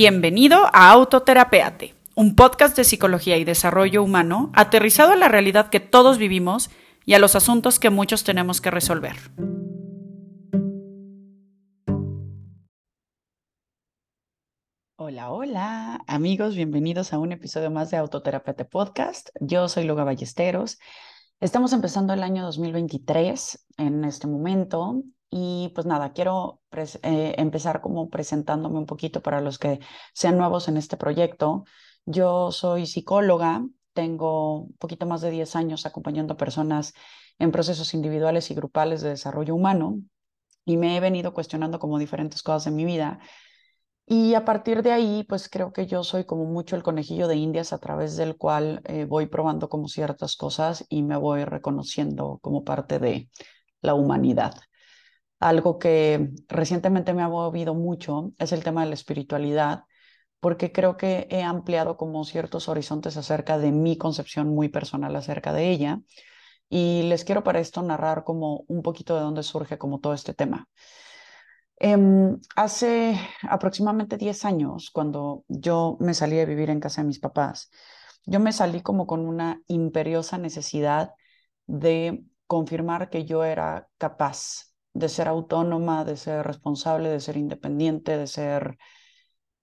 Bienvenido a Autoterapeate, un podcast de psicología y desarrollo humano aterrizado a la realidad que todos vivimos y a los asuntos que muchos tenemos que resolver. Hola, hola, amigos, bienvenidos a un episodio más de Autoterapeate Podcast. Yo soy Loga Ballesteros. Estamos empezando el año 2023 en este momento y pues nada, quiero eh, empezar como presentándome un poquito para los que sean nuevos en este proyecto. Yo soy psicóloga, tengo un poquito más de 10 años acompañando a personas en procesos individuales y grupales de desarrollo humano y me he venido cuestionando como diferentes cosas en mi vida. Y a partir de ahí, pues creo que yo soy como mucho el conejillo de indias a través del cual eh, voy probando como ciertas cosas y me voy reconociendo como parte de la humanidad. Algo que recientemente me ha movido mucho es el tema de la espiritualidad, porque creo que he ampliado como ciertos horizontes acerca de mi concepción muy personal acerca de ella. Y les quiero para esto narrar como un poquito de dónde surge como todo este tema. Em, hace aproximadamente 10 años, cuando yo me salí a vivir en casa de mis papás, yo me salí como con una imperiosa necesidad de confirmar que yo era capaz de ser autónoma, de ser responsable, de ser independiente, de ser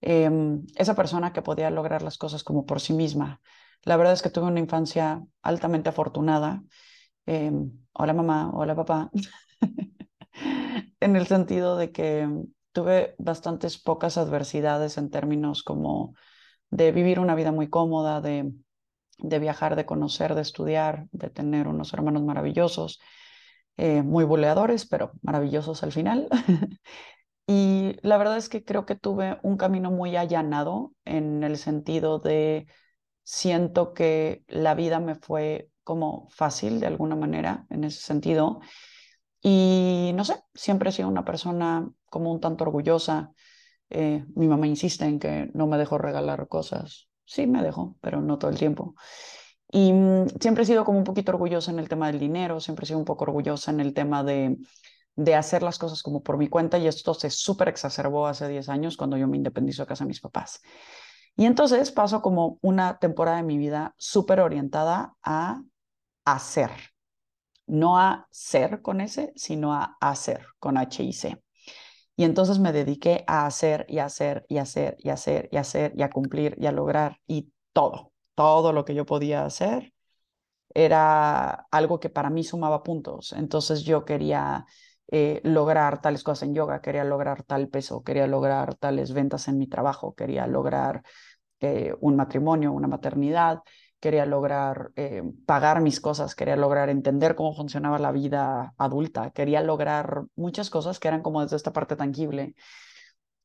em, esa persona que podía lograr las cosas como por sí misma. La verdad es que tuve una infancia altamente afortunada. Em, hola mamá, hola papá. en el sentido de que tuve bastantes pocas adversidades en términos como de vivir una vida muy cómoda, de, de viajar, de conocer, de estudiar, de tener unos hermanos maravillosos. Eh, muy buleadores, pero maravillosos al final. y la verdad es que creo que tuve un camino muy allanado en el sentido de siento que la vida me fue como fácil de alguna manera en ese sentido. Y no sé, siempre he sido una persona como un tanto orgullosa. Eh, mi mamá insiste en que no me dejo regalar cosas. Sí, me dejo, pero no todo el tiempo. Y mm, siempre he sido como un poquito orgullosa en el tema del dinero, siempre he sido un poco orgullosa en el tema de, de hacer las cosas como por mi cuenta y esto se súper exacerbó hace 10 años cuando yo me independizo a casa de mis papás. Y entonces paso como una temporada de mi vida súper orientada a hacer, no a ser con S, sino a hacer con H y C. Y entonces me dediqué a hacer y hacer y hacer y hacer y hacer y a cumplir y a lograr y todo todo lo que yo podía hacer era algo que para mí sumaba puntos. Entonces yo quería eh, lograr tales cosas en yoga, quería lograr tal peso, quería lograr tales ventas en mi trabajo, quería lograr eh, un matrimonio, una maternidad, quería lograr eh, pagar mis cosas, quería lograr entender cómo funcionaba la vida adulta, quería lograr muchas cosas que eran como desde esta parte tangible.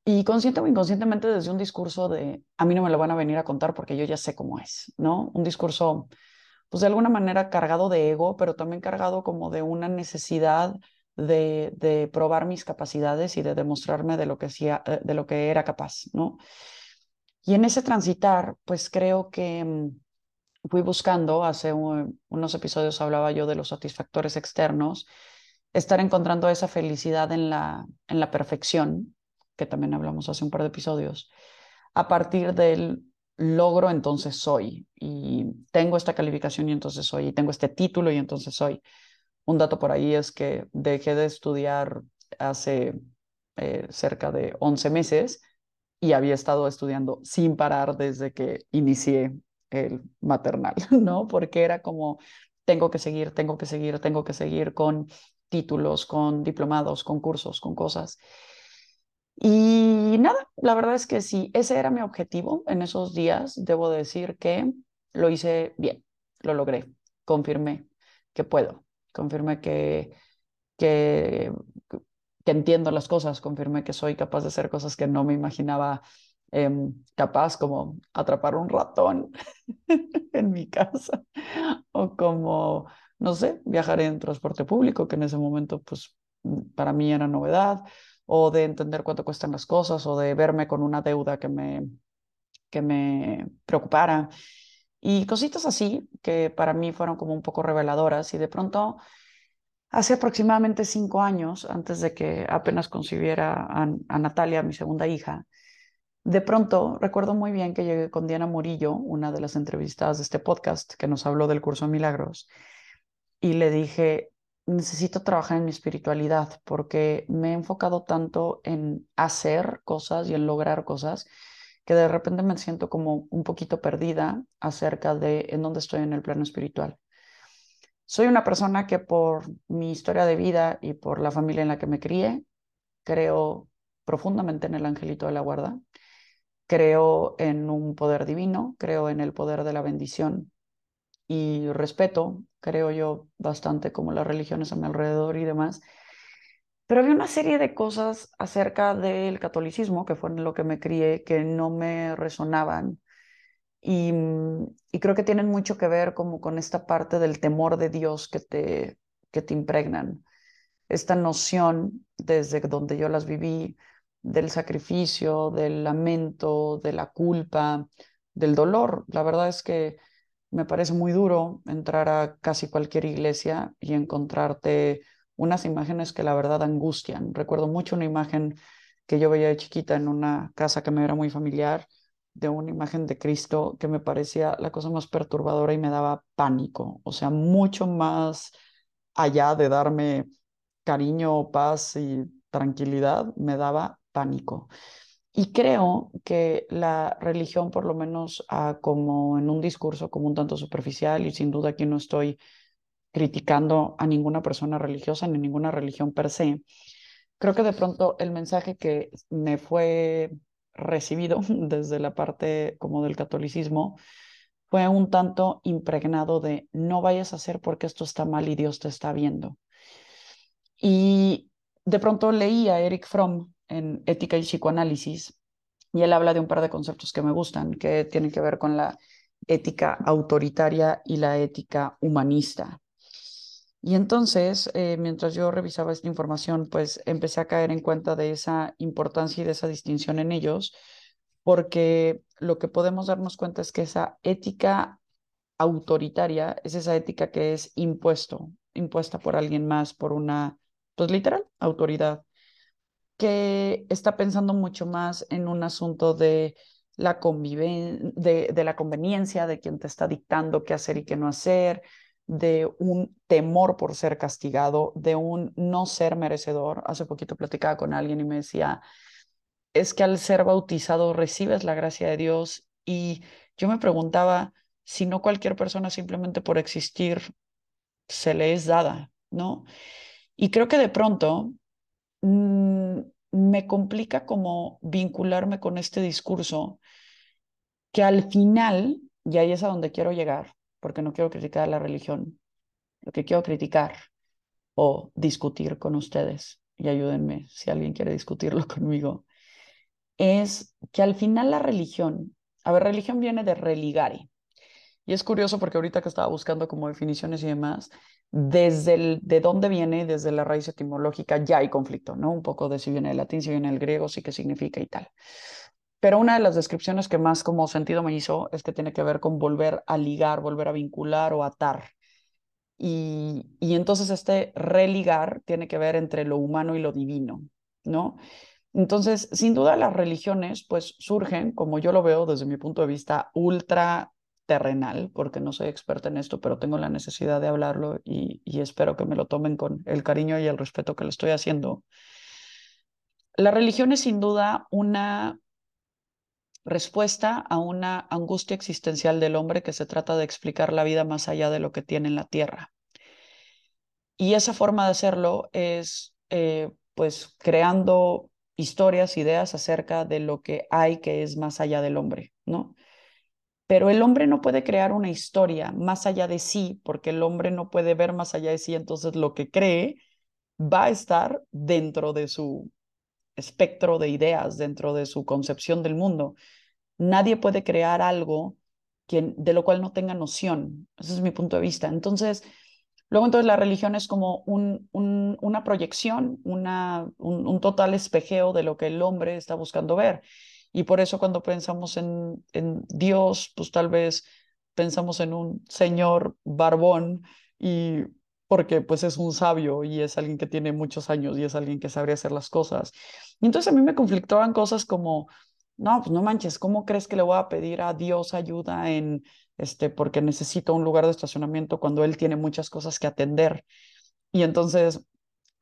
Y consciente o inconscientemente desde un discurso de, a mí no me lo van a venir a contar porque yo ya sé cómo es, ¿no? Un discurso, pues de alguna manera cargado de ego, pero también cargado como de una necesidad de, de probar mis capacidades y de demostrarme de lo, que eh, de lo que era capaz, ¿no? Y en ese transitar, pues creo que mm, fui buscando, hace unos episodios hablaba yo de los satisfactores externos, estar encontrando esa felicidad en la, en la perfección, que también hablamos hace un par de episodios, a partir del logro, entonces soy, y tengo esta calificación y entonces soy, y tengo este título y entonces soy. Un dato por ahí es que dejé de estudiar hace eh, cerca de 11 meses y había estado estudiando sin parar desde que inicié el maternal, ¿no? Porque era como, tengo que seguir, tengo que seguir, tengo que seguir con títulos, con diplomados, con cursos, con cosas. Y nada, la verdad es que sí, ese era mi objetivo en esos días. Debo decir que lo hice bien, lo logré, confirmé que puedo, confirmé que, que, entiendo las cosas, confirmé que soy capaz de hacer cosas que no me imaginaba em, capaz, como atrapar un ratón en mi casa o como, no sé, viajar en transporte público, que en ese momento pues para mí era novedad o de entender cuánto cuestan las cosas, o de verme con una deuda que me, que me preocupara. Y cositas así que para mí fueron como un poco reveladoras. Y de pronto, hace aproximadamente cinco años, antes de que apenas concibiera a, Natalia, mi segunda hija, de pronto recuerdo muy bien que llegué con Diana Murillo, una de las entrevistadas de este podcast que nos habló del curso milagros, y le dije, necesito trabajar en mi espiritualidad porque me he enfocado tanto en hacer cosas y en lograr cosas que de repente me siento como un poquito perdida acerca de en dónde estoy en el plano espiritual. Soy una persona que por mi historia de vida y por la familia en la que me crié, creo profundamente en el angelito de la guarda, creo en un poder divino, creo en el poder de la bendición y respeto, creo yo, bastante como las religiones a mi alrededor y demás. Pero había una serie de cosas acerca del catolicismo, que fue en lo que me crié, que no me resonaban. Y, y, creo que tienen mucho que ver como con esta parte del temor de Dios que te, que te impregnan. Esta noción, desde donde yo las viví, del sacrificio, del lamento, de la culpa, del dolor. La verdad es que me parece muy duro entrar a casi cualquier iglesia y encontrarte unas imágenes que la verdad angustian. Recuerdo mucho una imagen que yo veía de chiquita en una casa que me era muy familiar, de una imagen de Cristo que me parecía la cosa más perturbadora y me daba pánico, o sea, mucho más allá de darme cariño, paz y tranquilidad, me daba pánico. Y creo que la religión, por lo menos ah, como en un discurso como un tanto superficial, y sin duda aquí no estoy criticando a ninguna persona religiosa ni ninguna religión per se, creo que de pronto el mensaje que me fue recibido desde la parte como del catolicismo fue un tanto impregnado de no vayas a hacer porque esto está mal y Dios te está viendo. Y de pronto leí a Eric Fromm en Ética y Psicoanálisis, y él habla de un par de conceptos que me gustan, que tienen que ver con la ética autoritaria y la ética humanista. Y entonces, eh, mientras yo revisaba esta información, pues empecé a caer en cuenta de esa importancia y de esa distinción en ellos, porque lo que podemos darnos cuenta es que esa ética autoritaria es esa ética que es impuesto, impuesta por alguien más, por una, pues literal, autoridad que está pensando mucho más en un asunto de la, de, de la conveniencia de quien te está dictando qué hacer y qué no hacer, de un temor por ser castigado, de un no ser merecedor. Hace poquito platicaba con alguien y me decía, es que al ser bautizado recibes la gracia de Dios y yo me preguntaba si no cualquier persona simplemente por existir se le es dada, ¿no? Y creo que de pronto Mm, me complica como vincularme con este discurso que al final, y ahí es a donde quiero llegar, porque no quiero criticar la religión, lo que quiero criticar o discutir con ustedes, y ayúdenme si alguien quiere discutirlo conmigo, es que al final la religión, a ver, religión viene de religare, y es curioso porque ahorita que estaba buscando como definiciones y demás, desde el, de dónde viene, desde la raíz etimológica, ya hay conflicto, ¿no? Un poco de si viene el latín, si viene el griego, sí qué significa y tal. Pero una de las descripciones que más como sentido me hizo es que tiene que ver con volver a ligar, volver a vincular o atar. Y, y entonces este religar tiene que ver entre lo humano y lo divino, ¿no? Entonces, sin duda las religiones pues surgen, como yo lo veo desde mi punto de vista, ultra terrenal, porque no soy experta en esto, pero tengo la necesidad de hablarlo y, espero que me lo tomen con el cariño y el respeto que le estoy haciendo. La religión es sin duda una respuesta a una angustia existencial del hombre que se trata de explicar la vida más allá de lo que tiene en la tierra. Y esa forma de hacerlo es eh, pues creando historias, ideas acerca de lo que hay que es más allá del hombre, ¿no? Pero el hombre no puede crear una historia más allá de sí, porque el hombre no puede ver más allá de sí, entonces lo que cree va a estar dentro de su espectro de ideas, dentro de su concepción del mundo. Nadie puede crear algo de lo cual no tenga noción. Ese es mi punto de vista. Entonces, luego entonces la religión es como un, una proyección, una, un total espejeo de lo que el hombre está buscando ver. Y por eso cuando pensamos en, en Dios, pues tal vez pensamos en un señor barbón y porque pues es un sabio y es alguien que tiene muchos años y es alguien que sabría hacer las cosas. Y entonces a mí me conflictaban cosas como no, pues no manches, ¿cómo crees que le voy a pedir a Dios ayuda en, este, porque necesito un lugar de estacionamiento cuando él tiene muchas cosas que atender? Y entonces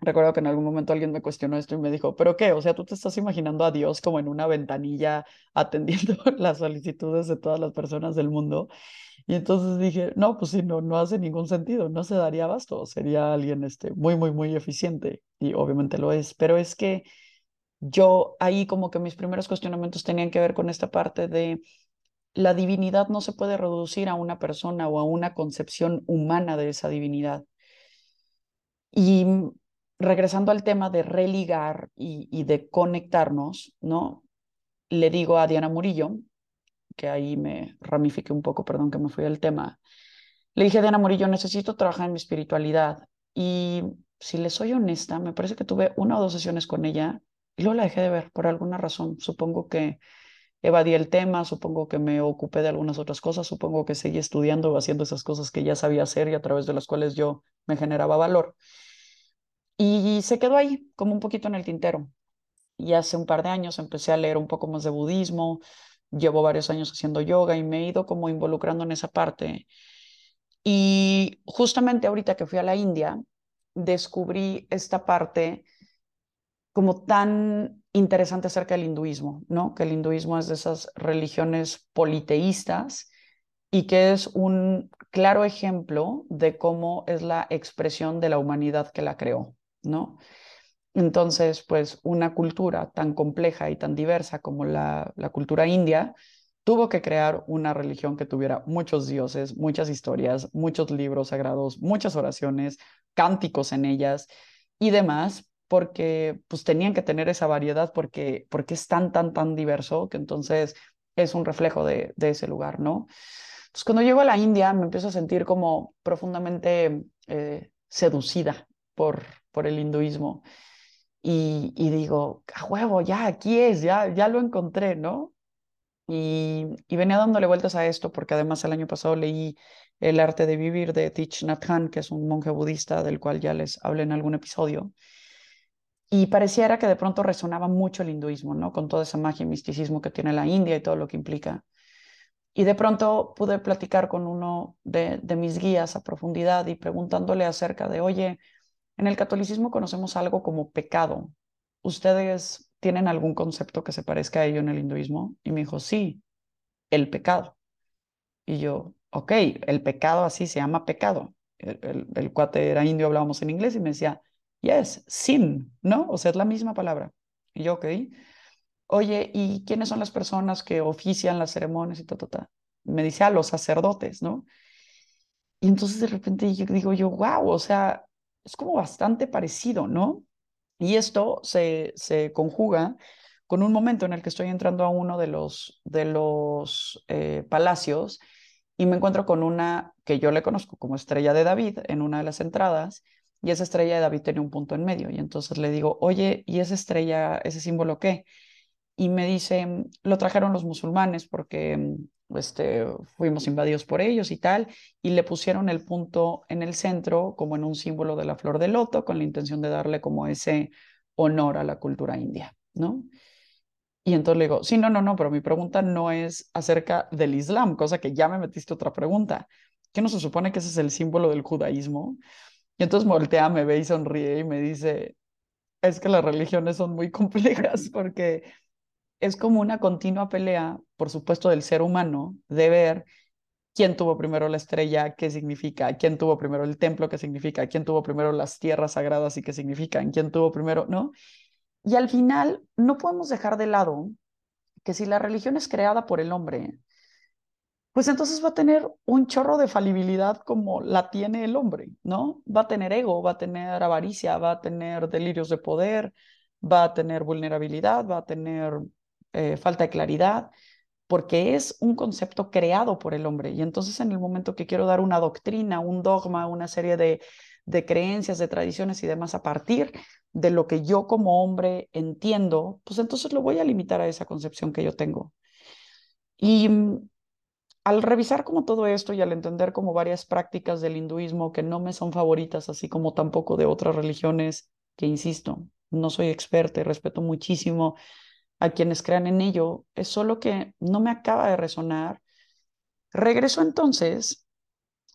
recuerdo que en algún momento alguien me cuestionó esto y me dijo, ¿pero qué? O sea, tú te estás imaginando a Dios como en una ventanilla atendiendo las solicitudes de todas las personas del mundo. Y entonces dije, no, pues sí, no, no hace ningún sentido, no se daría abasto, sería alguien este, muy, muy, muy eficiente. Y obviamente lo es, pero es que yo ahí como que mis primeros cuestionamientos tenían que ver con esta parte de la divinidad no se puede reducir a una persona o a una concepción humana de esa divinidad. Y regresando al tema de religar y, de conectarnos, ¿no? Le digo a Diana Murillo, que ahí me ramifique un poco, perdón que me fui del tema, le dije a Diana Murillo, necesito trabajar en mi espiritualidad. Y si le soy honesta, me parece que tuve una o dos sesiones con ella y luego la dejé de ver por alguna razón. Supongo que evadí el tema, supongo que me ocupé de algunas otras cosas, supongo que seguí estudiando o haciendo esas cosas que ya sabía hacer y a través de las cuales yo me generaba valor. Y se quedó ahí, como un poquito en el tintero. Y hace un par de años empecé a leer un poco más de budismo, llevo varios años haciendo yoga y me he ido como involucrando en esa parte. Y justamente ahorita que fui a la India, descubrí esta parte como tan interesante acerca del hinduismo, ¿no? Que el hinduismo es de esas religiones politeístas y que es un claro ejemplo de cómo es la expresión de la humanidad que la creó, ¿no? Entonces, pues una cultura tan compleja y tan diversa como la, cultura india tuvo que crear una religión que tuviera muchos dioses, muchas historias, muchos libros sagrados, muchas oraciones, cánticos en ellas y demás porque pues tenían que tener esa variedad porque, porque es tan, tan, tan diverso que entonces es un reflejo de, ese lugar, ¿no? Entonces cuando llego a la India me empiezo a sentir como profundamente eh, seducida por, por el hinduismo y, digo, a huevo, ya aquí es, ya, ya lo encontré, ¿no? Y, y, venía dándole vueltas a esto porque además el año pasado leí El arte de vivir de Thich Nhat Hanh, que es un monje budista del cual ya les hablé en algún episodio. Y pareciera que de pronto resonaba mucho el hinduismo, ¿no? Con toda esa magia y misticismo que tiene la India y todo lo que implica. Y de pronto pude platicar con uno de mis guías a profundidad y preguntándole acerca de, oye, en el catolicismo conocemos algo como pecado. ¿Ustedes tienen algún concepto que se parezca a ello en el hinduismo? Y me dijo, sí, el pecado. Y yo, ok, el pecado así se llama pecado. El, el, el cuate era indio, hablábamos en inglés y me decía, Yes, sin, ¿no? O sea, es la misma palabra. Y yo, ok. Oye, ¿y quiénes son las personas que ofician las ceremonias y ta, ta, ta? Me dice, a ah, los sacerdotes, ¿no? Y entonces de repente yo digo yo, wow, o sea, es como bastante parecido, ¿no? Y esto se, se conjuga con un momento en el que estoy entrando a uno de los, de los eh, palacios y me encuentro con una que yo le conozco como estrella de David en una de las entradas y esa estrella de David tenía un punto en medio. Y entonces le digo, oye, ¿y esa estrella, ese símbolo qué? Y me dice, lo trajeron los musulmanes porque este, fuimos invadidos por ellos y tal, y le pusieron el punto en el centro como en un símbolo de la flor de loto con la intención de darle como ese honor a la cultura india, ¿no? Y entonces le digo, sí, no, no, no, pero mi pregunta no es acerca del Islam, cosa que ya me metiste otra pregunta. ¿Qué no se supone que ese es el símbolo del judaísmo? Y entonces voltea, me ve y sonríe y me dice, es que las religiones son muy complejas porque es como una continua pelea, por supuesto, del ser humano, de ver quién tuvo primero la estrella, qué significa, quién tuvo primero el templo, qué significa, quién tuvo primero las tierras sagradas y qué significan, quién tuvo primero, ¿no? Y al final no podemos dejar de lado que si la religión es creada por el hombre, pues entonces va a tener un chorro de falibilidad como la tiene el hombre, ¿no? Va a tener ego, va a tener avaricia, va a tener delirios de poder, va a tener vulnerabilidad, va a tener eh, falta de claridad, porque es un concepto creado por el hombre. Y entonces en el momento que quiero dar una doctrina, un dogma, una serie de, de creencias, de tradiciones y demás a partir de lo que yo como hombre entiendo, pues entonces lo voy a limitar a esa concepción que yo tengo. Y al revisar como todo esto y al entender como varias prácticas del hinduismo que no me son favoritas, así como tampoco de otras religiones, que insisto, no soy experta y respeto muchísimo a quienes crean en ello, es solo que no me acaba de resonar. Regreso entonces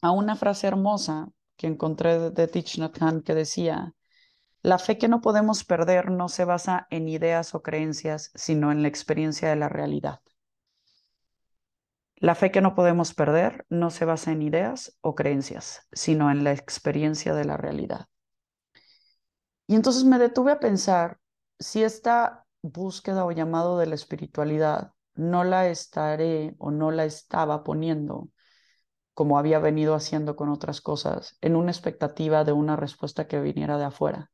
a una frase hermosa que encontré de Thich Nhat Hanh que decía, la fe que no podemos perder no se basa en ideas o creencias, sino en la experiencia de la realidad. La fe que no podemos perder no se basa en ideas o creencias, sino en la experiencia de la realidad. Y entonces me detuve a pensar si esta búsqueda o llamado de la espiritualidad no la estaré o no la estaba poniendo, como había venido haciendo con otras cosas, en una expectativa de una respuesta que viniera de afuera.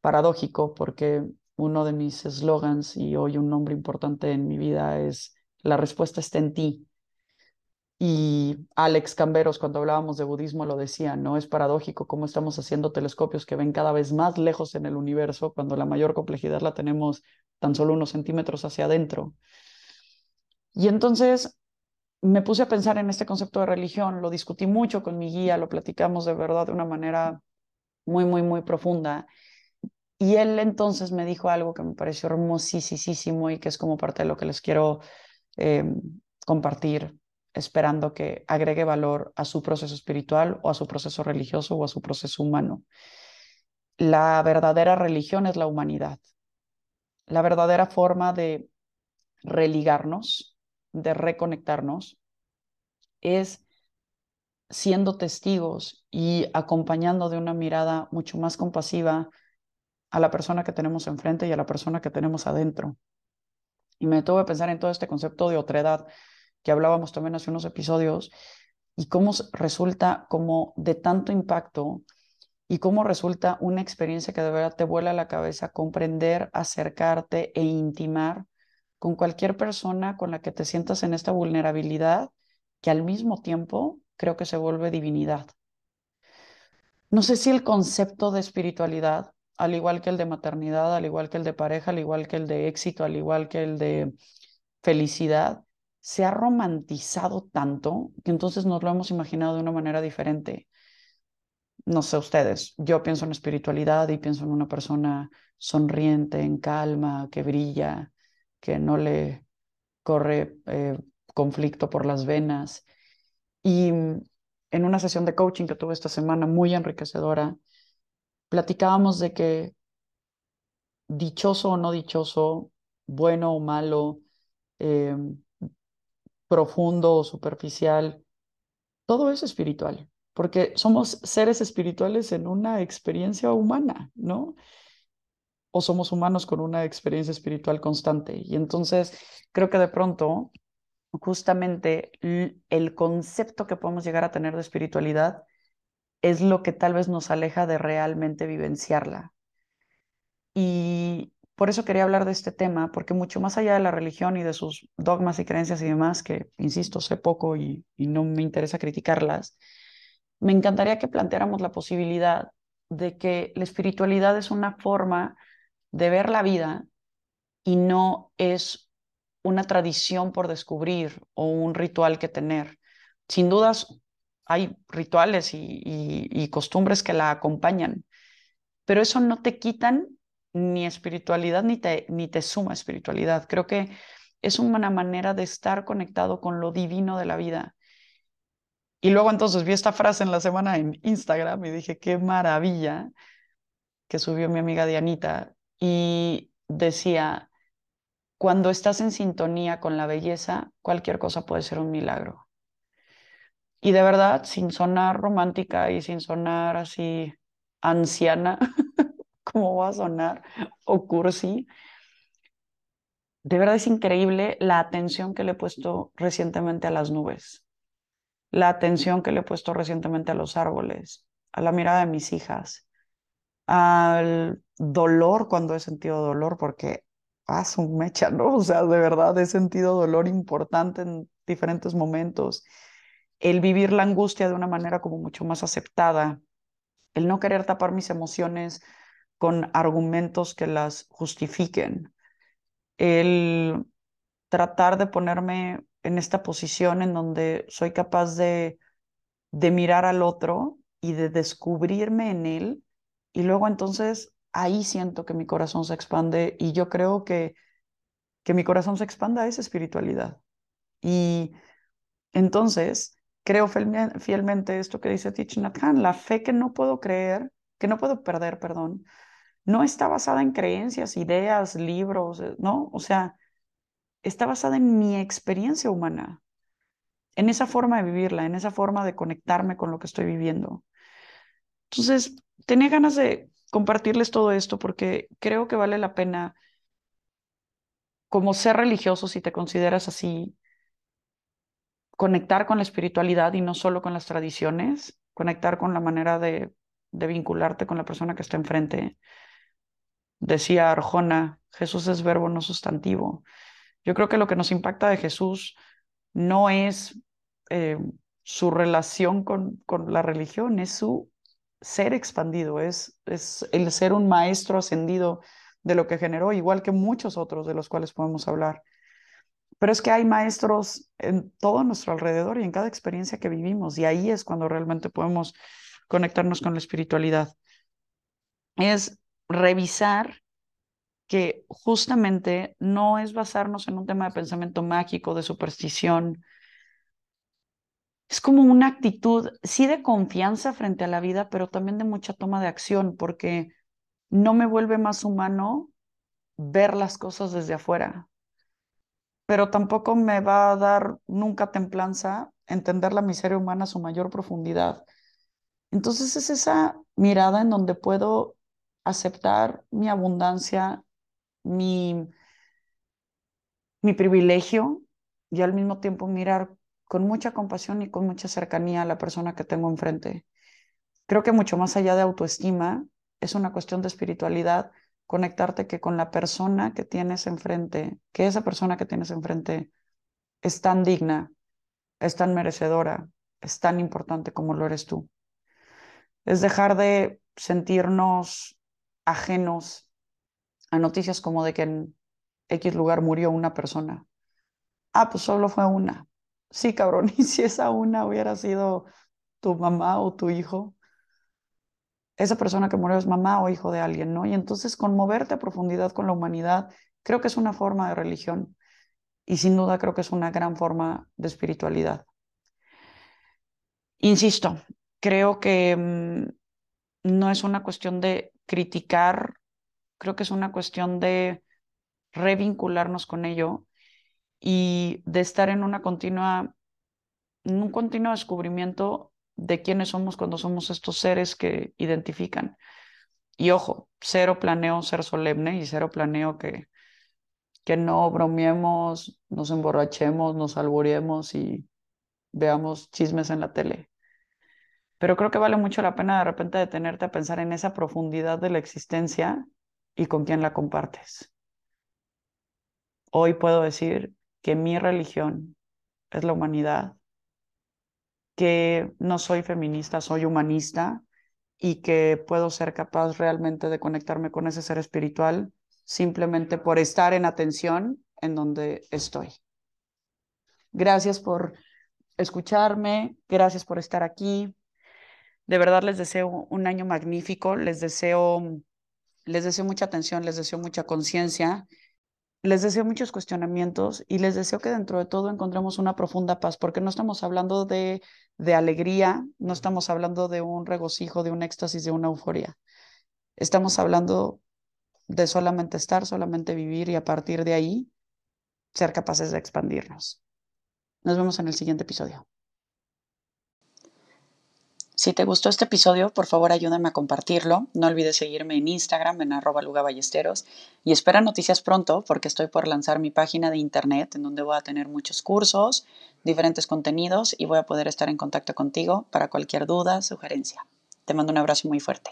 Paradójico, porque uno de mis eslogans y hoy un nombre importante en mi vida es la respuesta está en ti. Y Alex Camberos, cuando hablábamos de budismo, lo decía, ¿no? Es paradójico cómo estamos haciendo telescopios que ven cada vez más lejos en el universo cuando la mayor complejidad la tenemos tan solo unos centímetros hacia adentro. Y entonces me puse a pensar en este concepto de religión, lo discutí mucho con mi guía, lo platicamos de verdad de una manera muy, muy, muy profunda. Y él entonces me dijo algo que me pareció hermosísimo y que es como parte de lo que les quiero em, compartir, esperando que agregue valor a su proceso espiritual o a su proceso religioso o a su proceso humano. La verdadera religión es la humanidad. La verdadera forma de religarnos, de reconectarnos, es siendo testigos y acompañando de una mirada mucho más compasiva a la persona que tenemos enfrente y a la persona que tenemos adentro. Y me tuve a pensar en todo este concepto de otredad que hablábamos también hace unos episodios y cómo resulta como de tanto impacto y cómo resulta una experiencia que de verdad te vuela la cabeza comprender, acercarte e intimar con cualquier persona con la que te sientas en esta vulnerabilidad que al mismo tiempo creo que se vuelve divinidad. No sé si el concepto de espiritualidad, al igual que el de maternidad, al igual que el de pareja, al igual que el de éxito, al igual que el de felicidad, se ha romantizado tanto que entonces nos lo hemos imaginado de una manera diferente. No sé ustedes, yo pienso en espiritualidad y pienso en una persona sonriente, en calma, que brilla, que no le corre eh, conflicto por las venas. Y en una sesión de coaching que tuve esta semana, muy enriquecedora, platicábamos de que dichoso o no dichoso, bueno o malo, em, profundo o superficial, todo es espiritual, porque somos seres espirituales en una experiencia humana, ¿no? o somos humanos con una experiencia espiritual constante. Y entonces creo que de pronto, justamente el concepto que podemos llegar a tener de espiritualidad es lo que tal vez nos aleja de realmente vivenciarla. Y por eso quería hablar de este tema, porque mucho más allá de la religión y de sus dogmas y creencias y demás, que, insisto, sé poco y, y no me interesa criticarlas, me encantaría que planteáramos la posibilidad de que la espiritualidad es una forma de ver la vida y no es una tradición por descubrir o un ritual que tener. Sin dudas, hay rituales y, costumbres que la acompañan, pero eso no te quitan ni espiritualidad ni te, ni te suma espiritualidad. Creo que es una manera de estar conectado con lo divino de la vida. Y luego entonces vi esta frase en la semana en Instagram y dije, qué maravilla que subió mi amiga Dianita, y decía, cuando estás en sintonía con la belleza, cualquier cosa puede ser un milagro. Y de verdad, sin sonar romántica y sin sonar así anciana, como va a sonar, o cursi, de verdad es increíble la atención que le he puesto recientemente a las nubes, la atención que le he puesto recientemente a los árboles, a la mirada de mis hijas, al dolor cuando he sentido dolor, porque pasa un mecha, ¿no? O sea, de verdad he sentido dolor importante en diferentes momentos. El vivir la angustia de una manera como mucho más aceptada, el no querer tapar mis emociones con argumentos que las justifiquen, el tratar de ponerme en esta posición en donde soy capaz de, de mirar al otro y de descubrirme en él y luego entonces ahí siento que mi corazón se expande y yo creo que que mi corazón se expanda a esa espiritualidad. Y entonces creo fielmente esto que dice Thich Nhat Hanh, la fe que no puedo creer, que no puedo perder, perdón, no está basada en creencias, ideas, libros, eh, ¿no? O sea, está basada en mi experiencia humana, en esa forma de vivirla, en esa forma de conectarme con lo que estoy viviendo. Entonces, tenía ganas de compartirles todo esto porque creo que vale la pena, como ser religioso, si te consideras así, conectar con la espiritualidad y no solo con las tradiciones, conectar con la manera de, de vincularte con la persona que está enfrente. Decía Arjona, Jesús es verbo, no sustantivo. Yo creo que lo que nos impacta de Jesús no es eh, su relación con, con, la religión, es su ser expandido, es, es el ser un maestro ascendido de lo que generó, igual que muchos otros de los cuales podemos hablar. Pero es que hay maestros en todo nuestro alrededor y en cada experiencia que vivimos, y ahí es cuando realmente podemos conectarnos con la espiritualidad. Es revisar que justamente no es basarnos en un tema de pensamiento mágico, de superstición. Es como una actitud, sí, de confianza frente a la vida, pero también de mucha toma de acción, porque no me vuelve más humano ver las cosas desde afuera, pero tampoco me va a dar nunca templanza entender la miseria humana a su mayor profundidad. Entonces es esa mirada en donde puedo aceptar mi abundancia, mi, mi privilegio y al mismo tiempo mirar con mucha compasión y con mucha cercanía a la persona que tengo enfrente. Creo que mucho más allá de autoestima, es una cuestión de espiritualidad, conectarte que con la persona que tienes enfrente, que esa persona que tienes enfrente es tan digna, es tan merecedora, es tan importante como lo eres tú. Es dejar de sentirnos ajenos a noticias como de que en X lugar murió una persona. Ah, pues solo fue una. Sí, cabrón, y si esa una hubiera sido tu mamá o tu hijo, esa persona que murió es mamá o hijo de alguien, ¿no? Y entonces conmoverte a profundidad con la humanidad, creo que es una forma de religión y sin duda creo que es una gran forma de espiritualidad. Insisto, creo que mm, no es una cuestión de criticar Creo que es una cuestión de revincularnos con ello y de estar en una continua, en un continuo descubrimiento de quiénes somos cuando somos estos seres que identifican. Y ojo, cero planeo ser solemne y cero planeo que, que no bromeemos, nos emborrachemos, nos alboremos y veamos chismes en la tele. Pero creo que vale mucho la pena de repente detenerte a pensar en esa profundidad de la existencia y con quién la compartes. Hoy puedo decir que mi religión es la humanidad, que no soy feminista, soy humanista y que puedo ser capaz realmente de conectarme con ese ser espiritual simplemente por estar en atención en donde estoy. Gracias por escucharme, gracias por estar aquí. De verdad les deseo un año magnífico, les deseo les deseo mucha atención, les deseo mucha conciencia, les deseo muchos cuestionamientos y les deseo que dentro de todo encontremos una profunda paz, porque no estamos hablando de, de alegría, no estamos hablando de un regocijo, de un éxtasis, de una euforia. Estamos hablando de solamente estar, solamente vivir y a partir de ahí ser capaces de expandirnos. Nos vemos en el siguiente episodio. Si te gustó este episodio, por favor ayúdame a compartirlo. No olvides seguirme en Instagram en arroba lugaballesteros y espera noticias pronto porque estoy por lanzar mi página de internet en donde voy a tener muchos cursos, diferentes contenidos y voy a poder estar en contacto contigo para cualquier duda, sugerencia. Te mando un abrazo muy fuerte.